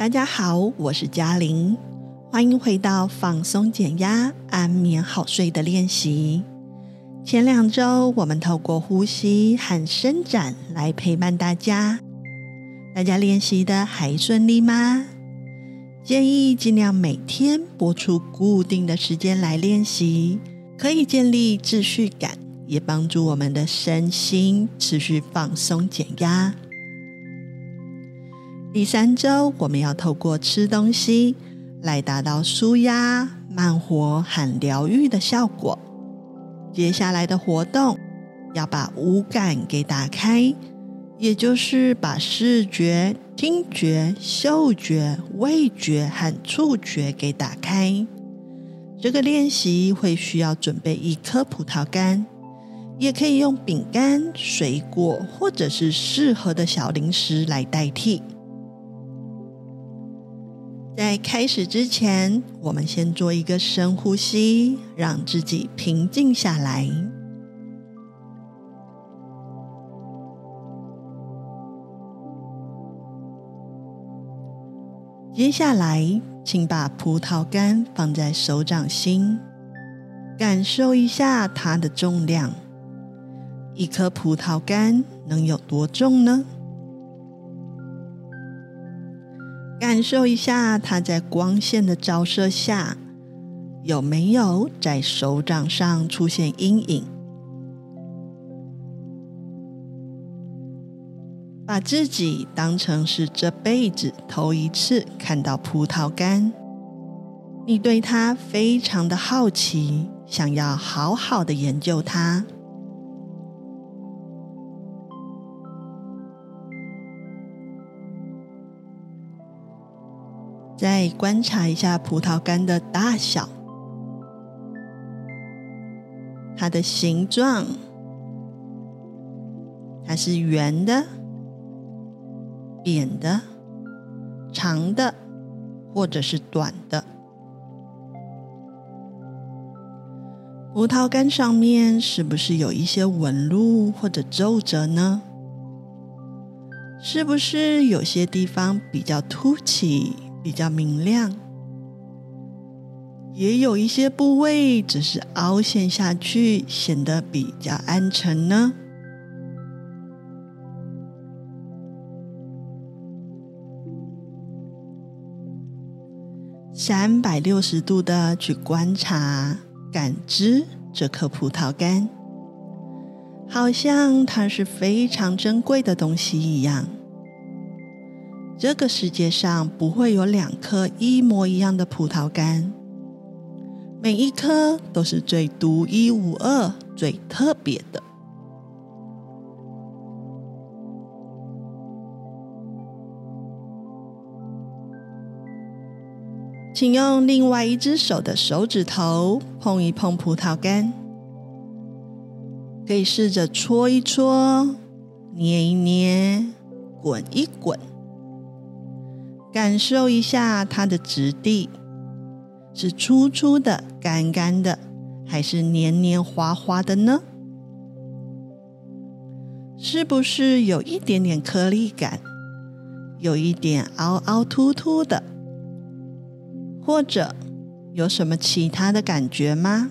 大家好，我是嘉玲，欢迎回到放松减压、安眠好睡的练习。前两周我们透过呼吸和伸展来陪伴大家，大家练习的还顺利吗？建议尽量每天拨出固定的时间来练习，可以建立秩序感，也帮助我们的身心持续放松减压。第三周，我们要透过吃东西来达到舒压、慢活和疗愈的效果。接下来的活动要把五感给打开。也就是把视觉、听觉、嗅觉、味觉和触觉给打开。这个练习会需要准备一颗葡萄干，也可以用饼干、水果或者是适合的小零食来代替。在开始之前，我们先做一个深呼吸，让自己平静下来。接下来，请把葡萄干放在手掌心，感受一下它的重量。一颗葡萄干能有多重呢？感受一下它在光线的照射下，有没有在手掌上出现阴影？把自己当成是这辈子头一次看到葡萄干，你对它非常的好奇，想要好好的研究它。再观察一下葡萄干的大小，它的形状，它是圆的。扁的、长的，或者是短的。葡萄干上面是不是有一些纹路或者皱褶呢？是不是有些地方比较凸起、比较明亮？也有一些部位只是凹陷下去，显得比较暗沉呢？三百六十度的去观察、感知这颗葡萄干，好像它是非常珍贵的东西一样。这个世界上不会有两颗一模一样的葡萄干，每一颗都是最独一无二、最特别的。请用另外一只手的手指头碰一碰葡萄干，可以试着搓一搓、捏一捏、滚一滚，感受一下它的质地，是粗粗的、干干的，还是黏黏滑滑的呢？是不是有一点点颗粒感，有一点凹凹凸凸的？或者有什么其他的感觉吗？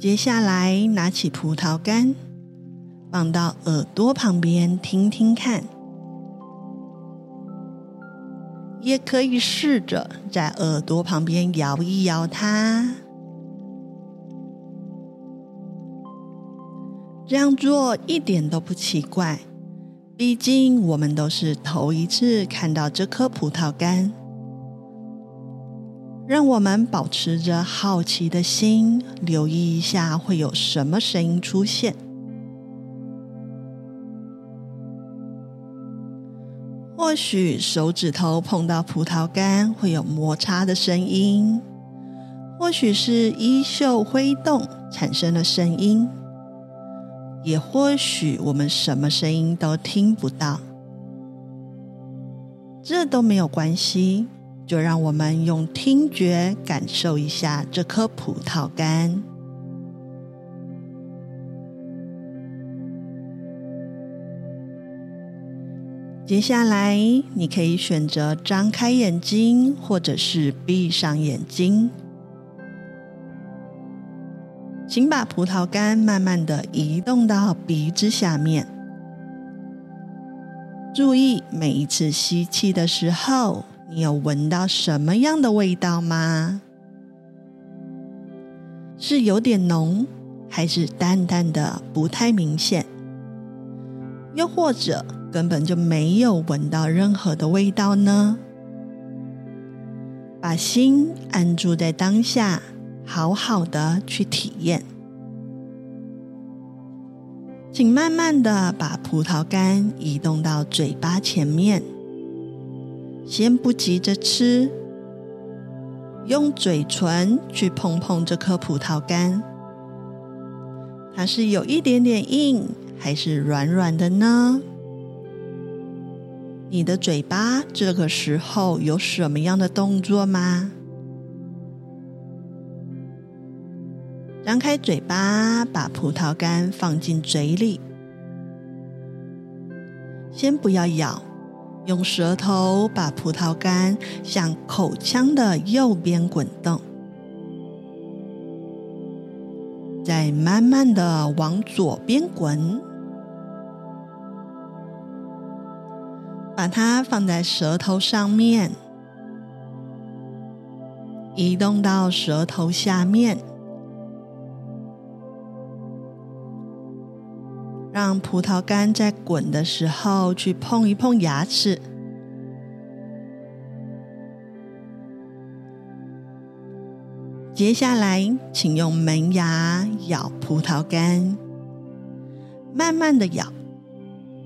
接下来拿起葡萄干，放到耳朵旁边听听看，也可以试着在耳朵旁边摇一摇它。这样做一点都不奇怪。毕竟我们都是头一次看到这颗葡萄干，让我们保持着好奇的心，留意一下会有什么声音出现。或许手指头碰到葡萄干会有摩擦的声音，或许是衣袖挥动产生的声音。也或许我们什么声音都听不到，这都没有关系，就让我们用听觉感受一下这颗葡萄干。接下来，你可以选择张开眼睛，或者是闭上眼睛。请把葡萄干慢慢的移动到鼻子下面。注意每一次吸气的时候，你有闻到什么样的味道吗？是有点浓，还是淡淡的，不太明显？又或者根本就没有闻到任何的味道呢？把心安住在当下，好好的去体验。请慢慢的把葡萄干移动到嘴巴前面，先不急着吃，用嘴唇去碰碰这颗葡萄干，它是有一点点硬，还是软软的呢？你的嘴巴这个时候有什么样的动作吗？张开嘴巴，把葡萄干放进嘴里，先不要咬，用舌头把葡萄干向口腔的右边滚动，再慢慢的往左边滚。把它放在舌头上面，移动到舌头下面，让葡萄干在滚的时候去碰一碰牙齿。接下来，请用门牙咬葡萄干，慢慢的咬。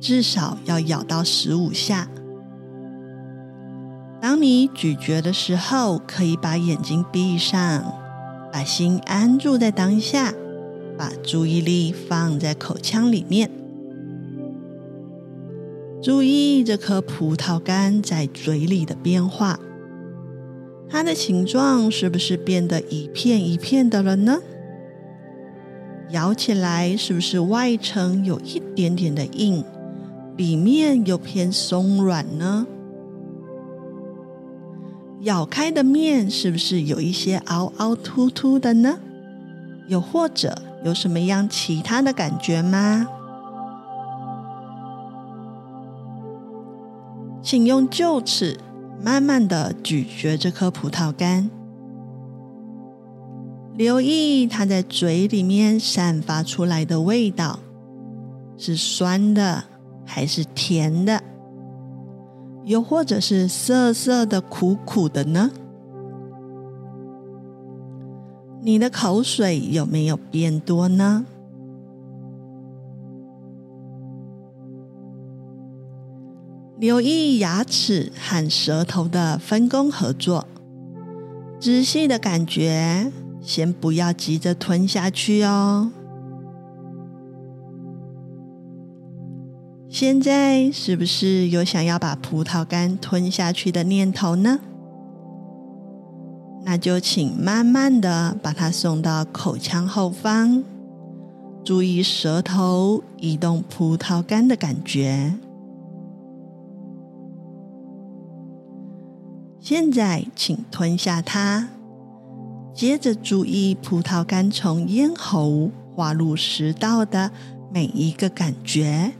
至少要咬到十五下。当你咀嚼的时候，可以把眼睛闭上，把心安住在当下，把注意力放在口腔里面。注意这颗葡萄干在嘴里的变化，它的形状是不是变得一片一片的了呢？咬起来是不是外层有一点点的硬？里面又偏松软呢？咬开的面是不是有一些凹凹凸凸的呢？又或者有什么样其他的感觉吗？请用臼齿慢慢的咀嚼这颗葡萄干，留意它在嘴里面散发出来的味道，是酸的。还是甜的，又或者是涩涩的、苦苦的呢？你的口水有没有变多呢？留意牙齿和舌头的分工合作，仔细的感觉，先不要急着吞下去哦。现在是不是有想要把葡萄干吞下去的念头呢？那就请慢慢的把它送到口腔后方，注意舌头移动葡萄干的感觉。现在请吞下它，接着注意葡萄干从咽喉滑入食道的每一个感觉。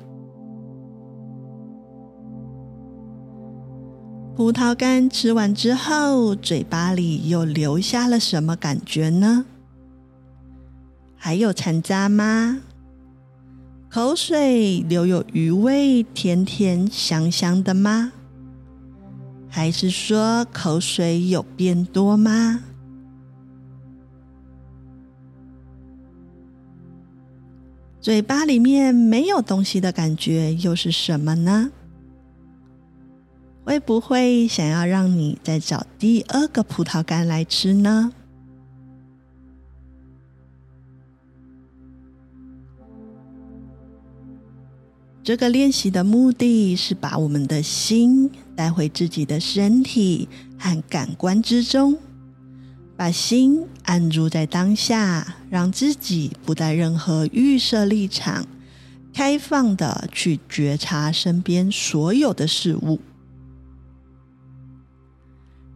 葡萄干吃完之后，嘴巴里又留下了什么感觉呢？还有残渣吗？口水留有余味，甜甜香香的吗？还是说口水有变多吗？嘴巴里面没有东西的感觉又是什么呢？会不会想要让你再找第二个葡萄干来吃呢？这个练习的目的是把我们的心带回自己的身体和感官之中，把心安住在当下，让自己不带任何预设立场，开放的去觉察身边所有的事物。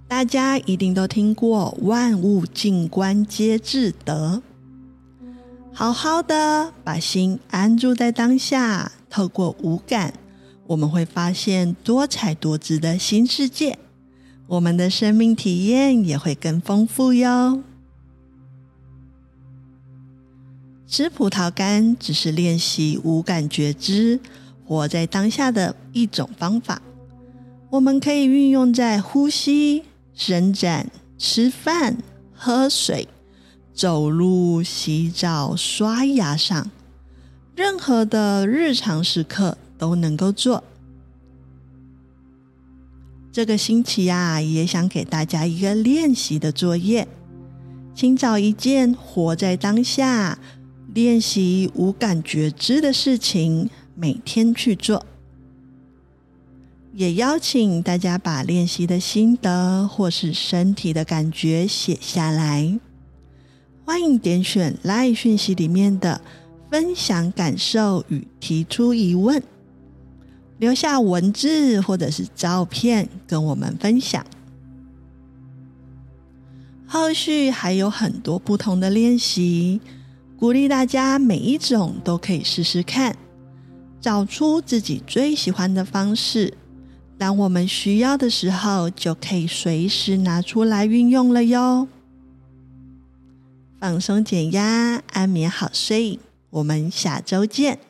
大家一定都听过“万物静观皆自得”，好好的把心安住在当下，透过五感，我们会发现多彩多姿的新世界，我们的生命体验也会更丰富哟。吃葡萄干只是练习五感觉知，活在当下的一种方法，我们可以运用在呼吸。伸展、吃饭、喝水、走路、洗澡、刷牙上，任何的日常时刻都能够做。这个星期呀，也想给大家一个练习的作业，请找一件活在当下、练习无感觉知的事情，每天去做。也邀请大家把练习的心得或是身体的感觉写下来。欢迎点选 LINE 讯息里面的分享感受与提出疑问，留下文字或者是照片跟我们分享。后续还有很多不同的练习，鼓励大家每一种都可以试试看，找出自己最喜欢的方式。当我们需要的时候，就可以随时拿出来运用了哟。放松减压，安眠好睡，我们下周见。